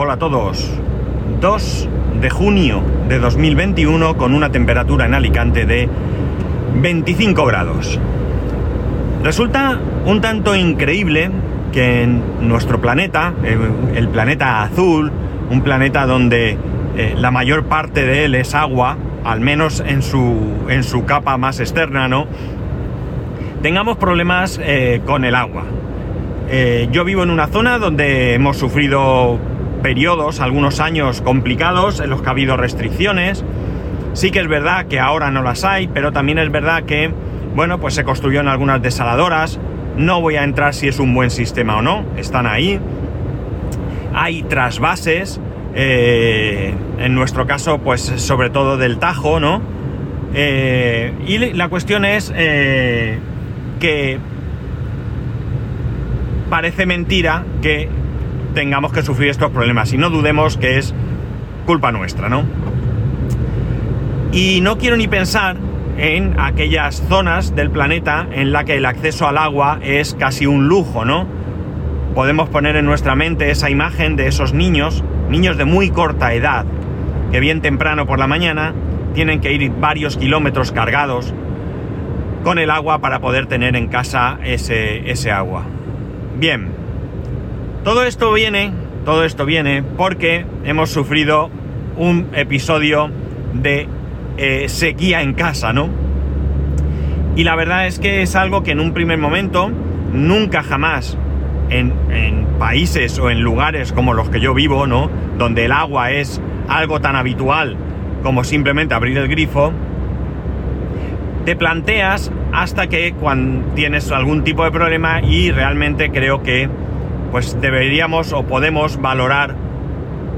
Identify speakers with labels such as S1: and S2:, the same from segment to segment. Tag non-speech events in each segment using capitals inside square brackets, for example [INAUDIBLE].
S1: Hola a todos. 2 de junio de 2021 con una temperatura en Alicante de 25 grados. Resulta un tanto increíble que en nuestro planeta, el planeta azul, un planeta donde eh, la mayor parte de él es agua, al menos en su, en su capa más externa, ¿no? Tengamos problemas eh, con el agua. Eh, yo vivo en una zona donde hemos sufrido periodos, algunos años complicados en los que ha habido restricciones. Sí que es verdad que ahora no las hay, pero también es verdad que, bueno, pues se construyó en algunas desaladoras. No voy a entrar si es un buen sistema o no, están ahí. Hay trasvases, eh, en nuestro caso, pues sobre todo del Tajo, ¿no? Eh, y la cuestión es eh, que parece mentira que tengamos que sufrir estos problemas y no dudemos que es culpa nuestra, ¿no? Y no quiero ni pensar en aquellas zonas del planeta en la que el acceso al agua es casi un lujo, ¿no? Podemos poner en nuestra mente esa imagen de esos niños, niños de muy corta edad, que bien temprano por la mañana tienen que ir varios kilómetros cargados con el agua para poder tener en casa ese, ese agua. Bien, todo esto viene, todo esto viene porque hemos sufrido un episodio de eh, sequía en casa, ¿no? Y la verdad es que es algo que en un primer momento, nunca jamás, en, en, países o en lugares como los que yo vivo, ¿no? Donde el agua es algo tan habitual como simplemente abrir el grifo, te planteas hasta que cuando tienes algún tipo de problema y realmente creo que pues deberíamos o podemos valorar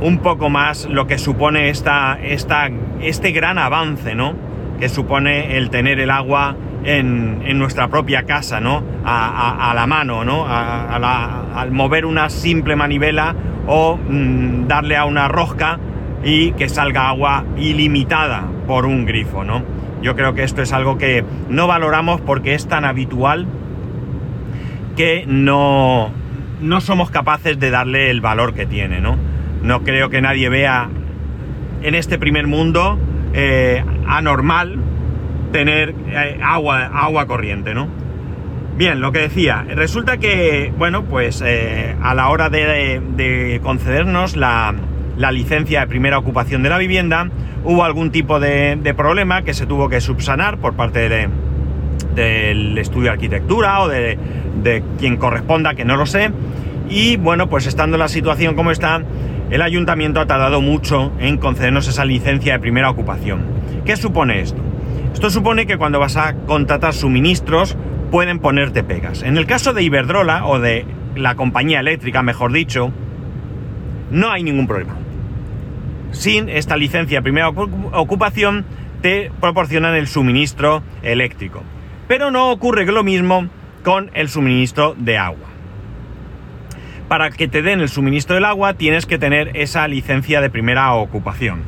S1: un poco más lo que supone esta, esta, este gran avance, ¿no? Que supone el tener el agua en, en nuestra propia casa, ¿no? A, la mano, ¿no? A, al mover una simple manivela o mmm, darle a una rosca y que salga agua ilimitada por un grifo, ¿no? Yo creo que esto es algo que no valoramos porque es tan habitual que no, no somos capaces de darle el valor que tiene, ¿no? No creo que nadie vea en este primer mundo eh, anormal tener eh, agua, agua corriente, ¿no? Bien, lo que decía, resulta que, bueno, pues eh, a la hora de, de concedernos la, la, licencia de primera ocupación de la vivienda, hubo algún tipo de, de problema que se tuvo que subsanar por parte de, del estudio de arquitectura o de, de quien corresponda, que no lo sé. Y bueno, pues estando la situación como está, el ayuntamiento ha tardado mucho en concedernos esa licencia de primera ocupación. ¿Qué supone esto? Esto supone que cuando vas a contratar suministros pueden ponerte pegas. En el caso de Iberdrola o de la compañía eléctrica, mejor dicho, no hay ningún problema. Sin esta licencia de primera ocupación te proporcionan el suministro eléctrico. Pero no ocurre lo mismo con el suministro de agua. Para que te den el suministro del agua tienes que tener esa licencia de primera ocupación.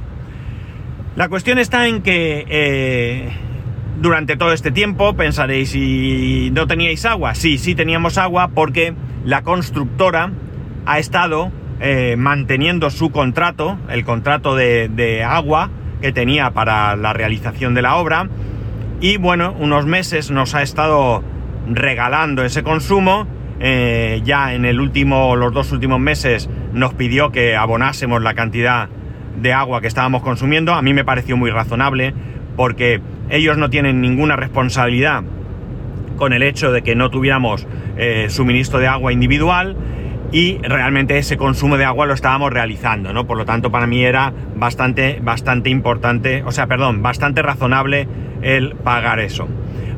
S1: La cuestión está en que eh, durante todo este tiempo pensaréis, ¿y no teníais agua? Sí, sí teníamos agua porque la constructora ha estado eh, manteniendo su contrato, el contrato de agua que tenía para la realización de la obra, y bueno, unos meses nos ha estado regalando ese consumo. Eh, ya en el último, los dos últimos meses nos pidió que abonásemos la cantidad de agua que estábamos consumiendo. A mí me pareció muy razonable porque ellos no tienen ninguna responsabilidad con el hecho de que no tuviéramos eh, suministro de agua individual y realmente ese consumo de agua lo estábamos realizando, ¿no? Por lo tanto, para mí era bastante, bastante importante, o sea, perdón, bastante razonable el pagar eso.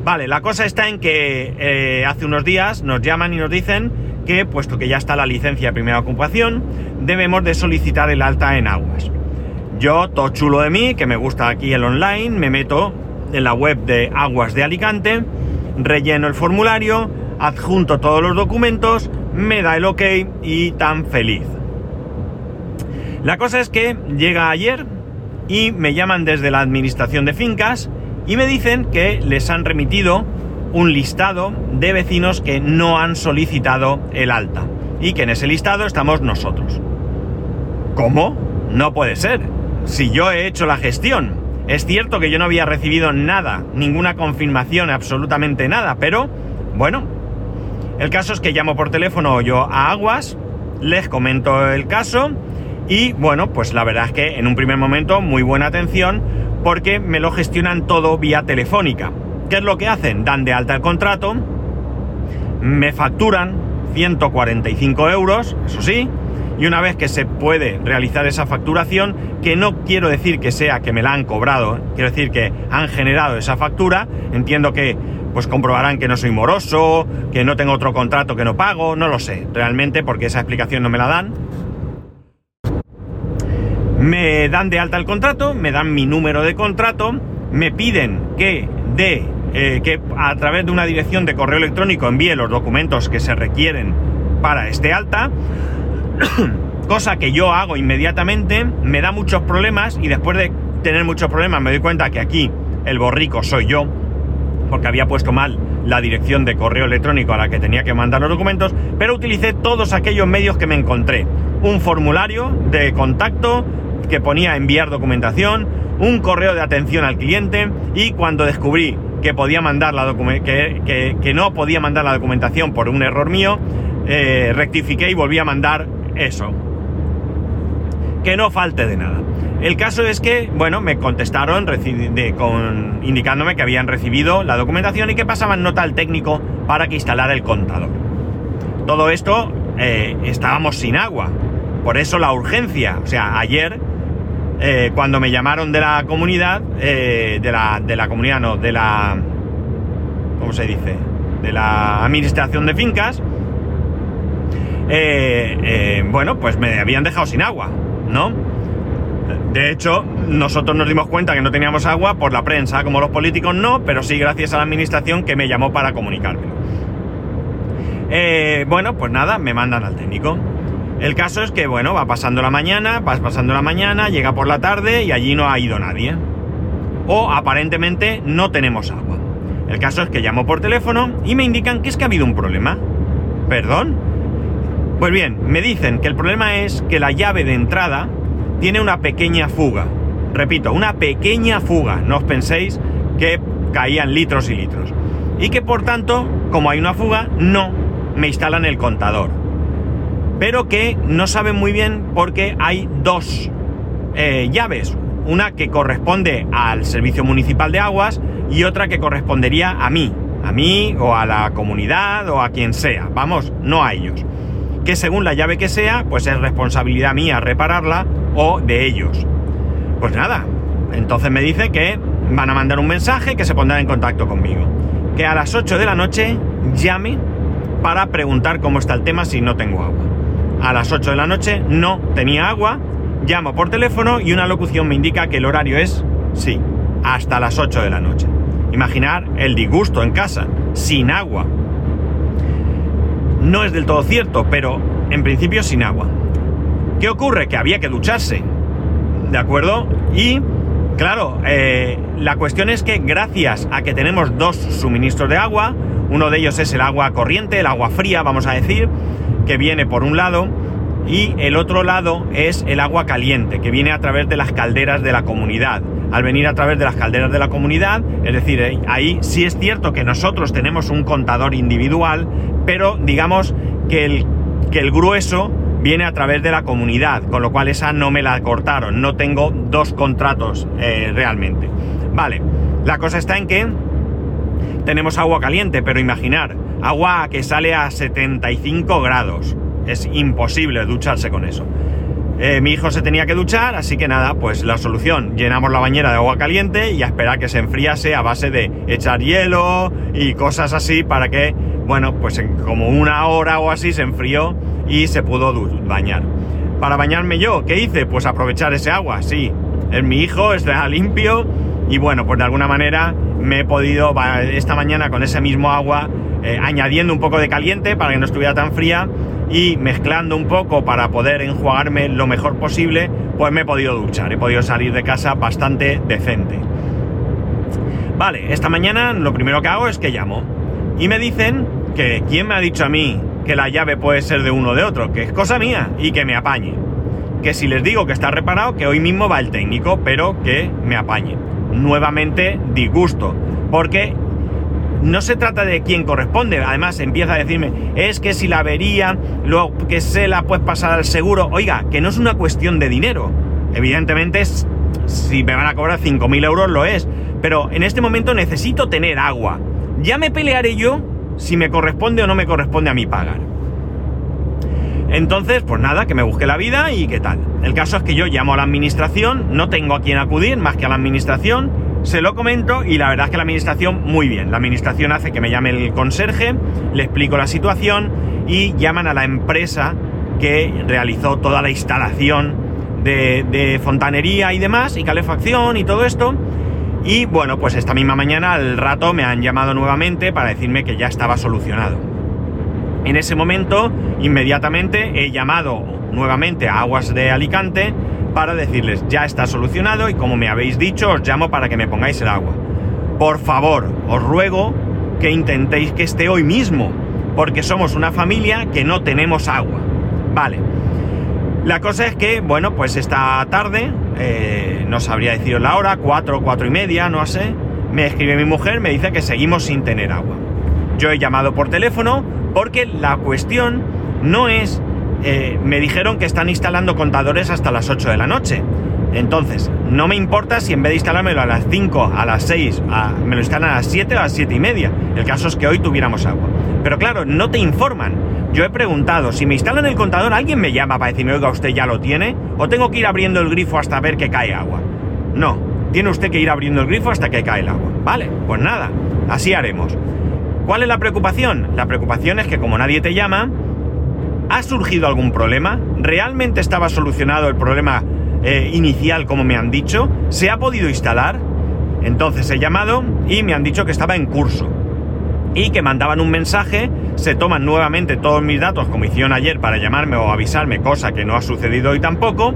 S1: Vale, la cosa está en que eh, hace unos días nos llaman y nos dicen que, puesto que ya está la licencia de primera ocupación, debemos de solicitar el alta en aguas. Yo, todo chulo de mí, que me gusta aquí el online, me meto en la web de Aguas de Alicante, relleno el formulario, adjunto todos los documentos, me da el ok y tan feliz. La cosa es que llega ayer y me llaman desde la administración de fincas y me dicen que les han remitido un listado de vecinos que no han solicitado el alta y que en ese listado estamos nosotros. ¿cómo? No puede ser. Si yo he hecho la gestión. Es cierto que yo no había recibido nada, ninguna confirmación, absolutamente nada, pero bueno, el caso es que llamo por teléfono yo a Aguas, les comento el caso y bueno, pues la verdad es que en un primer momento muy buena atención porque me lo gestionan todo vía telefónica. ¿Qué es lo que hacen? Dan de alta el contrato, me facturan 145 euros, eso sí, y una vez que se puede realizar esa facturación, que no quiero decir que sea que me la han cobrado, quiero decir que han generado esa factura, entiendo que pues comprobarán que no soy moroso, que no tengo otro contrato que no pago, no lo sé, realmente porque esa explicación no me la dan. Me dan de alta el contrato, me dan mi número de contrato, me piden que de eh, que a través de una dirección de correo electrónico envíe los documentos que se requieren para este alta, [COUGHS] cosa que yo hago inmediatamente, me da muchos problemas y después de tener muchos problemas me doy cuenta que aquí el borrico soy yo, porque había puesto mal la dirección de correo electrónico a la que tenía que mandar los documentos, pero utilicé todos aquellos medios que me encontré. Un formulario de contacto que ponía enviar documentación, un correo de atención al cliente y cuando descubrí que podía mandar la que, que, no podía mandar la documentación por un error mío, eh, rectifiqué y volví a mandar eso. Que no falte de nada. El caso es que, bueno, me contestaron con, indicándome que habían recibido la documentación y que pasaban nota al técnico para que instalara el contador. Todo esto eh, estábamos sin agua. Por eso la urgencia. O sea, ayer eh, cuando me llamaron de la comunidad, eh, de, la, de la comunidad no, de la... ¿Cómo se dice? De la administración de fincas, bueno, pues me habían dejado sin agua, ¿no? De hecho, nosotros nos dimos cuenta que no teníamos agua por la prensa, como los políticos no, pero sí gracias a la administración que me llamó para comunicarme. bueno, pues nada, me mandan al técnico. El caso es que, bueno, va pasando la mañana, vas pasando la mañana, llega por la tarde y allí no ha ido nadie. O aparentemente no tenemos agua. El caso es que llamo por teléfono y me indican que es que ha habido un problema. ¿Perdón? Pues bien, me dicen que el problema es que la llave de entrada tiene una pequeña fuga. Repito, una pequeña fuga. No os penséis que caían litros y litros. Y que por tanto, como hay una fuga, no me instalan el contador pero que no saben muy bien porque hay dos eh, llaves. Una que corresponde al Servicio Municipal de Aguas y otra que correspondería a mí, a mí o a la comunidad o a quien sea, vamos, no a ellos. Que según la llave que sea, pues es responsabilidad mía repararla o de ellos. Pues nada, entonces me dice que van a mandar un mensaje que se pondrán en contacto conmigo. Que a las 8 de la noche llame para preguntar cómo está el tema si no tengo agua a las 8 de la noche, no tenía agua, llamo por teléfono y una locución me indica que el horario es, sí, hasta las 8 de la noche. Imaginar el disgusto en casa, sin agua. No es del todo cierto, pero en principio sin agua. ¿Qué ocurre? Que había que ducharse. ¿De acuerdo? Y, claro, eh, la cuestión es que gracias a que tenemos dos suministros de agua, uno de ellos es el agua corriente, el agua fría, vamos a decir, que viene por un lado y el otro lado es el agua caliente, que viene a través de las calderas de la comunidad. Al venir a través de las calderas de la comunidad, es decir, eh, ahí sí es cierto que nosotros tenemos un contador individual, pero digamos que el, que el grueso viene a través de la comunidad, con lo cual esa no me la cortaron, no tengo dos contratos eh, realmente. Vale, la cosa está en que tenemos agua caliente, pero imaginar, agua que sale a 75 grados. Es imposible ducharse con eso. Eh, mi hijo se tenía que duchar, así que nada, pues la solución, llenamos la bañera de agua caliente y a esperar que se enfriase a base de echar hielo y cosas así para que, bueno, pues en como una hora o así se enfrió y se pudo bañar. Para bañarme yo, ¿qué hice? Pues aprovechar ese agua, sí. Es mi hijo, está limpio y bueno, pues de alguna manera me he podido esta mañana con ese mismo agua eh, añadiendo un poco de caliente para que no estuviera tan fría y mezclando un poco para poder enjuagarme lo mejor posible, pues me he podido duchar, he podido salir de casa bastante decente. Vale, esta mañana lo primero que hago es que llamo y me dicen que quién me ha dicho a mí que la llave puede ser de uno o de otro, que es cosa mía y que me apañe. que si les digo que está reparado, que hoy mismo va el técnico, pero que me apañe. Nuevamente disgusto, porque no se trata de quién corresponde, además empieza a decirme, es que si la avería, lo que se la puedes pasar al seguro, oiga, que no es una cuestión de dinero, evidentemente si me van a cobrar 5.000 euros lo es, pero en este momento necesito tener agua, ya me pelearé yo si me corresponde o no me corresponde a mí pagar. Entonces, pues nada, que me busque la vida y qué tal. El caso es que yo llamo a la administración, no tengo a quien acudir más que a la administración, se lo comento y la verdad es que la administración muy bien. La administración hace que me llame el conserje, le explico la situación y llaman a la empresa que realizó toda la instalación de, de fontanería y demás y calefacción y todo esto. Y bueno, pues esta misma mañana al rato me han llamado nuevamente para decirme que ya estaba solucionado. En ese momento, inmediatamente he llamado nuevamente a Aguas de Alicante para decirles, ya está solucionado y como me habéis dicho, os llamo para que me pongáis el agua. Por favor, os ruego que intentéis que esté hoy mismo, porque somos una familia que no tenemos agua. Vale. La cosa es que, bueno, pues esta tarde, eh, no sabría deciros la hora, cuatro, cuatro y media, no sé, me escribe mi mujer, me dice que seguimos sin tener agua. Yo he llamado por teléfono, porque la cuestión no es... Eh, me dijeron que están instalando contadores hasta las 8 de la noche. Entonces, no me importa si en vez de instalármelo a las 5, a las 6, me lo instalan a las 7 o a las 7 y media. El caso es que hoy tuviéramos agua. Pero claro, no te informan. Yo he preguntado, si me instalan el contador, ¿alguien me llama para decirme, oiga, usted ya lo tiene? ¿O tengo que ir abriendo el grifo hasta ver que cae agua? No, tiene usted que ir abriendo el grifo hasta que cae el agua. Vale, pues nada, así haremos. ¿Cuál es la preocupación? La preocupación es que como nadie te llama, ¿ha surgido algún problema? ¿Realmente estaba solucionado el problema eh, inicial como me han dicho? ¿Se ha podido instalar? Entonces he llamado y me han dicho que estaba en curso y que mandaban un mensaje, se toman nuevamente todos mis datos como hicieron ayer para llamarme o avisarme, cosa que no ha sucedido hoy tampoco,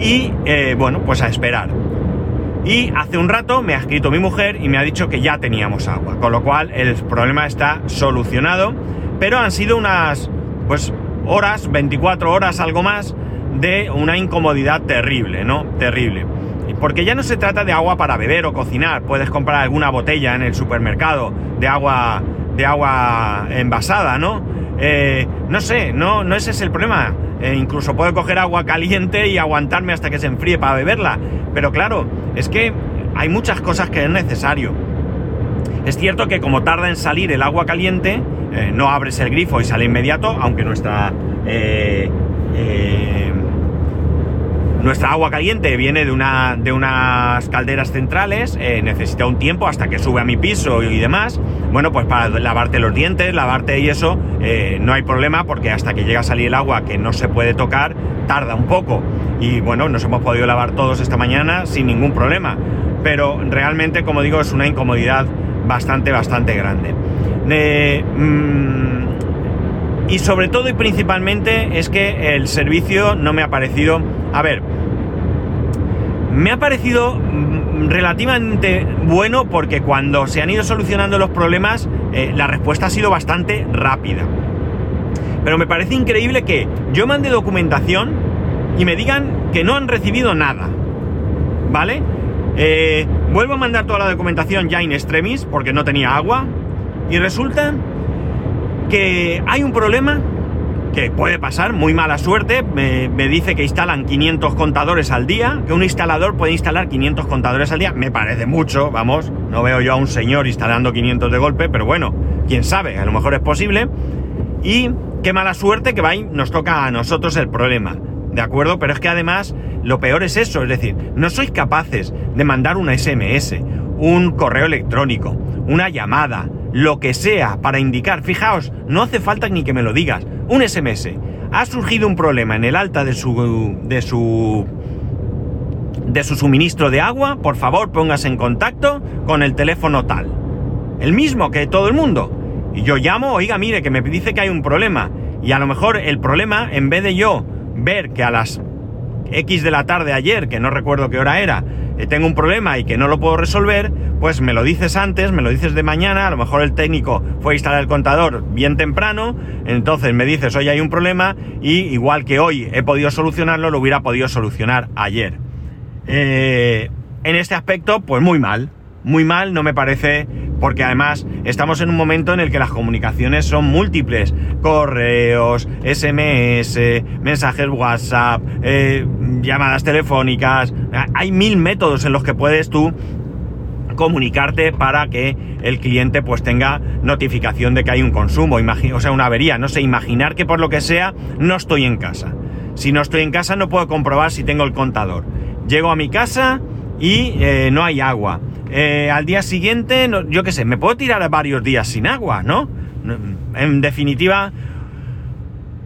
S1: y eh, bueno, pues a esperar. Y hace un rato me ha escrito mi mujer y me ha dicho que ya teníamos agua, con lo cual el problema está solucionado, pero han sido unas, pues, horas, 24 horas, algo más, de una incomodidad terrible, ¿no? Terrible. Porque ya no se trata de agua para beber o cocinar, puedes comprar alguna botella en el supermercado de agua, de agua envasada, ¿no? Eh, no sé, no, no ese es el problema. Eh, incluso puedo coger agua caliente y aguantarme hasta que se enfríe para beberla. Pero claro, es que hay muchas cosas que es necesario. Es cierto que como tarda en salir el agua caliente, eh, no abres el grifo y sale inmediato, aunque nuestra nuestra agua caliente viene de, de unas calderas centrales, eh, necesita un tiempo hasta que sube a mi piso y demás. Bueno, pues para lavarte los dientes, lavarte y eso, eh, no hay problema porque hasta que llega a salir el agua que no se puede tocar, tarda un poco. Y bueno, nos hemos podido lavar todos esta mañana sin ningún problema. Pero realmente, como digo, es una incomodidad bastante, bastante grande. Eh, mm, y sobre todo y principalmente es que el servicio no me ha parecido... A ver, me ha parecido mm, relativamente bueno porque cuando se han ido solucionando los problemas, eh, la respuesta ha sido bastante rápida. Pero me parece increíble que yo mande documentación y me digan que no han recibido nada. ¿Vale? Eh, vuelvo a mandar toda la documentación ya in extremis porque no tenía agua. Y resulta que hay un problema que puede pasar, muy mala suerte, me, dice que instalan 500 contadores al día, que un instalador puede instalar 500 contadores al día, me parece mucho, vamos, no veo yo a un señor instalando 500 de golpe, pero bueno, quién sabe, a lo mejor es posible, y qué mala suerte que va nos toca a nosotros el problema, ¿de acuerdo? Pero es que además lo peor es eso, es decir, no sois capaces de mandar una SMS, un correo electrónico, una llamada, lo que sea para indicar, fijaos, no hace falta ni que me lo digas, un SMS. Ha surgido un problema en el alta de su. de su. de su suministro de agua. Por favor, póngase en contacto con el teléfono tal. El mismo que todo el mundo. Y yo llamo, oiga, mire, que me dice que hay un problema. Y a lo mejor el problema, en vez de yo ver que a las X de la tarde ayer, que no recuerdo qué hora era, eh, tengo un problema y que no lo puedo resolver, pues me lo dices antes, me lo dices de mañana, a lo mejor el técnico fue a instalar el contador bien temprano, entonces me dices, hoy hay un problema y igual que hoy he podido solucionarlo, lo hubiera podido solucionar ayer. Eh, en este aspecto, pues muy mal, muy mal, no me parece, porque además estamos en un momento en el que las comunicaciones son múltiples, correos, SMS, mensajes WhatsApp, eh, llamadas telefónicas, hay mil métodos en los que puedes tú comunicarte para que el cliente pues tenga notificación de que hay un consumo, o sea, una avería, no sé, imaginar que por lo que sea no estoy en casa. Si no estoy en casa no puedo comprobar si tengo el contador. Llego a mi casa y eh, no hay agua. Eh, al día siguiente, yo qué sé, me puedo tirar varios días sin agua, ¿no? En definitiva,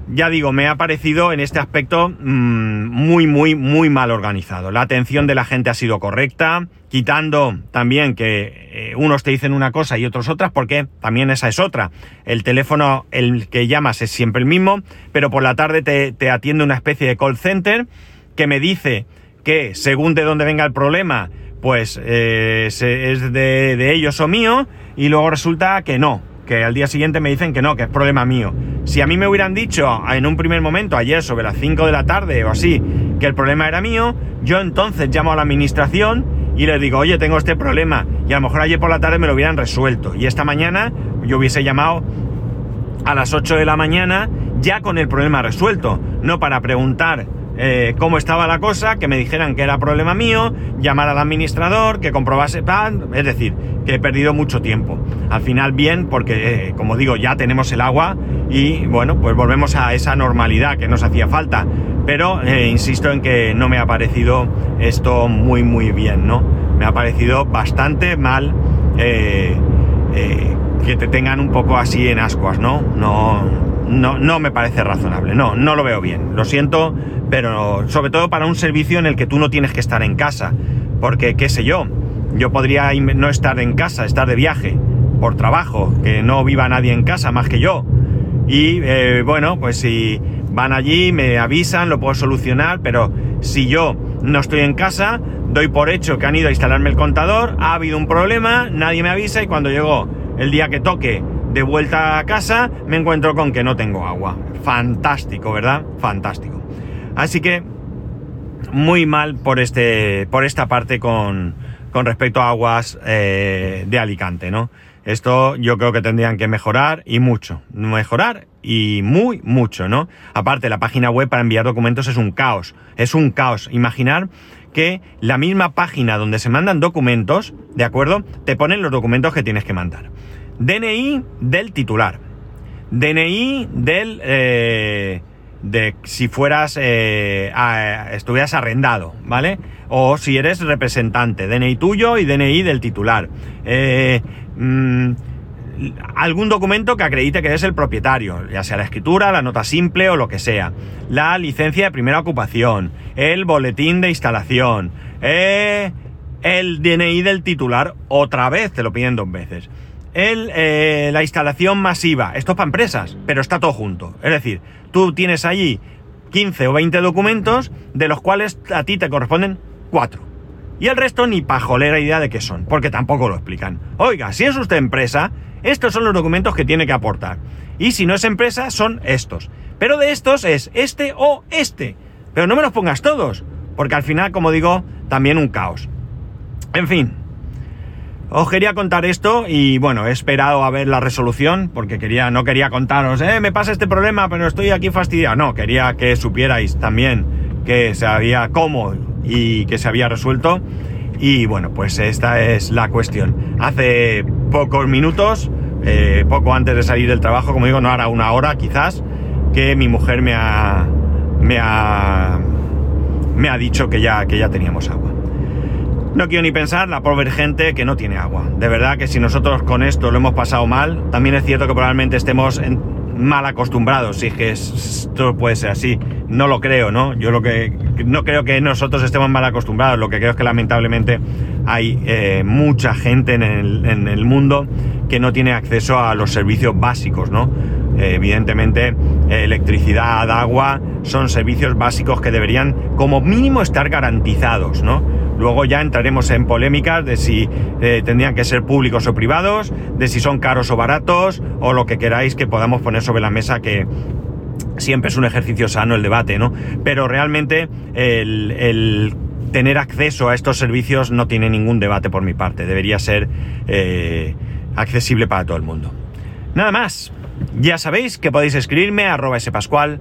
S1: ya digo, me ha parecido en este aspecto mm, muy, muy, muy mal organizado. La atención de la gente ha sido correcta, quitando también que eh, unos te dicen una cosa y otros otras, porque también esa es otra. El teléfono, el que llamas es siempre el mismo, pero por la tarde te, atiende una especie de call center que me dice que según de dónde venga el problema, pues eh, es de, de ellos o mío, y luego resulta que no, que al día siguiente me dicen que no, que es problema mío. Si a mí me hubieran dicho en un primer momento, ayer sobre las 5 de la tarde o así, que el problema era mío, yo entonces llamo a la administración y les digo, oye, tengo este problema. Y a lo mejor ayer por la tarde me lo hubieran resuelto. Y esta mañana yo hubiese llamado a las 8 de la mañana ya con el problema resuelto, no para preguntar eh, cómo estaba la cosa, que me dijeran que era problema mío, llamar al administrador, que comprobase plan, es decir, que he perdido mucho tiempo. Al final bien, porque eh, como digo, ya tenemos el agua y bueno, pues volvemos a esa normalidad que nos hacía falta. Pero eh, insisto en que no me ha parecido esto muy muy bien, ¿no? Me ha parecido bastante mal que te tengan un poco así en ascuas, ¿no? No, no, no me parece razonable, no, no lo veo bien. Lo siento, pero sobre todo para un servicio en el que tú no tienes que estar en casa. Porque, qué sé yo, yo podría no estar en casa, estar de viaje, por trabajo, que no viva nadie en casa más que yo. Y eh, bueno, pues si van allí, me avisan, lo puedo solucionar, pero si yo no estoy en casa, doy por hecho que han ido a instalarme el contador, ha habido un problema, nadie me avisa y cuando llegó el día que toque de vuelta a casa, me encuentro con que no tengo agua. Fantástico, ¿verdad? Fantástico. Así que muy mal por este, por esta parte con, con respecto a aguas eh, de Alicante, ¿no? Esto yo creo que tendrían que mejorar y mucho. Mejorar y muy mucho, ¿no? Aparte, la página web para enviar documentos es un caos. Es un caos. Imaginar que la misma página donde se mandan documentos, ¿de acuerdo? Te ponen los documentos que tienes que mandar. DNI del titular. DNI del... Eh, de si fueras... Eh, estuvieras arrendado, ¿vale? O si eres representante. DNI tuyo y DNI del titular. Eh, mm, algún documento que acredite que eres el propietario, ya sea la escritura, la nota simple o lo que sea. La licencia de primera ocupación, el boletín de instalación, el DNI del titular, otra vez te lo piden dos veces el, eh, la instalación masiva. Esto es para empresas, pero está todo junto. Es decir, tú tienes allí 15 o 20 documentos, de los cuales a ti te corresponden 4. Y el resto ni pajolera idea de qué son, porque tampoco lo explican. Oiga, si es usted empresa, estos son los documentos que tiene que aportar. Y si no es empresa, son estos. Pero de estos es este o este. Pero no me los pongas todos, porque al final, como digo, también un caos. En fin, os quería contar esto y bueno, he esperado a ver la resolución porque quería, no quería contaros, eh, me pasa este problema, pero estoy aquí fastidiado. No, quería que supierais también que se había cómo y que se había resuelto. Y bueno, pues esta es la cuestión. Hace pocos minutos, eh, poco antes de salir del trabajo, como digo, no hará una hora quizás, que mi mujer me ha, me ha, me ha dicho que ya, que ya teníamos agua. No quiero ni pensar la pobre gente que no tiene agua. De verdad que si nosotros con esto lo hemos pasado mal, también es cierto que probablemente estemos mal acostumbrados, si es que esto puede ser así. No lo creo, ¿no? Yo lo que no creo que nosotros estemos mal acostumbrados, lo que creo es que lamentablemente hay eh, mucha gente en el, mundo que no tiene acceso a los servicios básicos, ¿no? Eh, evidentemente, electricidad, agua, son servicios básicos que deberían como mínimo estar garantizados, ¿no? Luego ya entraremos en polémicas de si eh, tendrían que ser públicos o privados, de si son caros o baratos, o lo que queráis que podamos poner sobre la mesa que siempre es un ejercicio sano el debate, ¿no? Pero realmente el, tener acceso a estos servicios no tiene ningún debate por mi parte. Debería ser eh, accesible para todo el mundo. Nada más. Ya sabéis que podéis escribirme a arroba spascual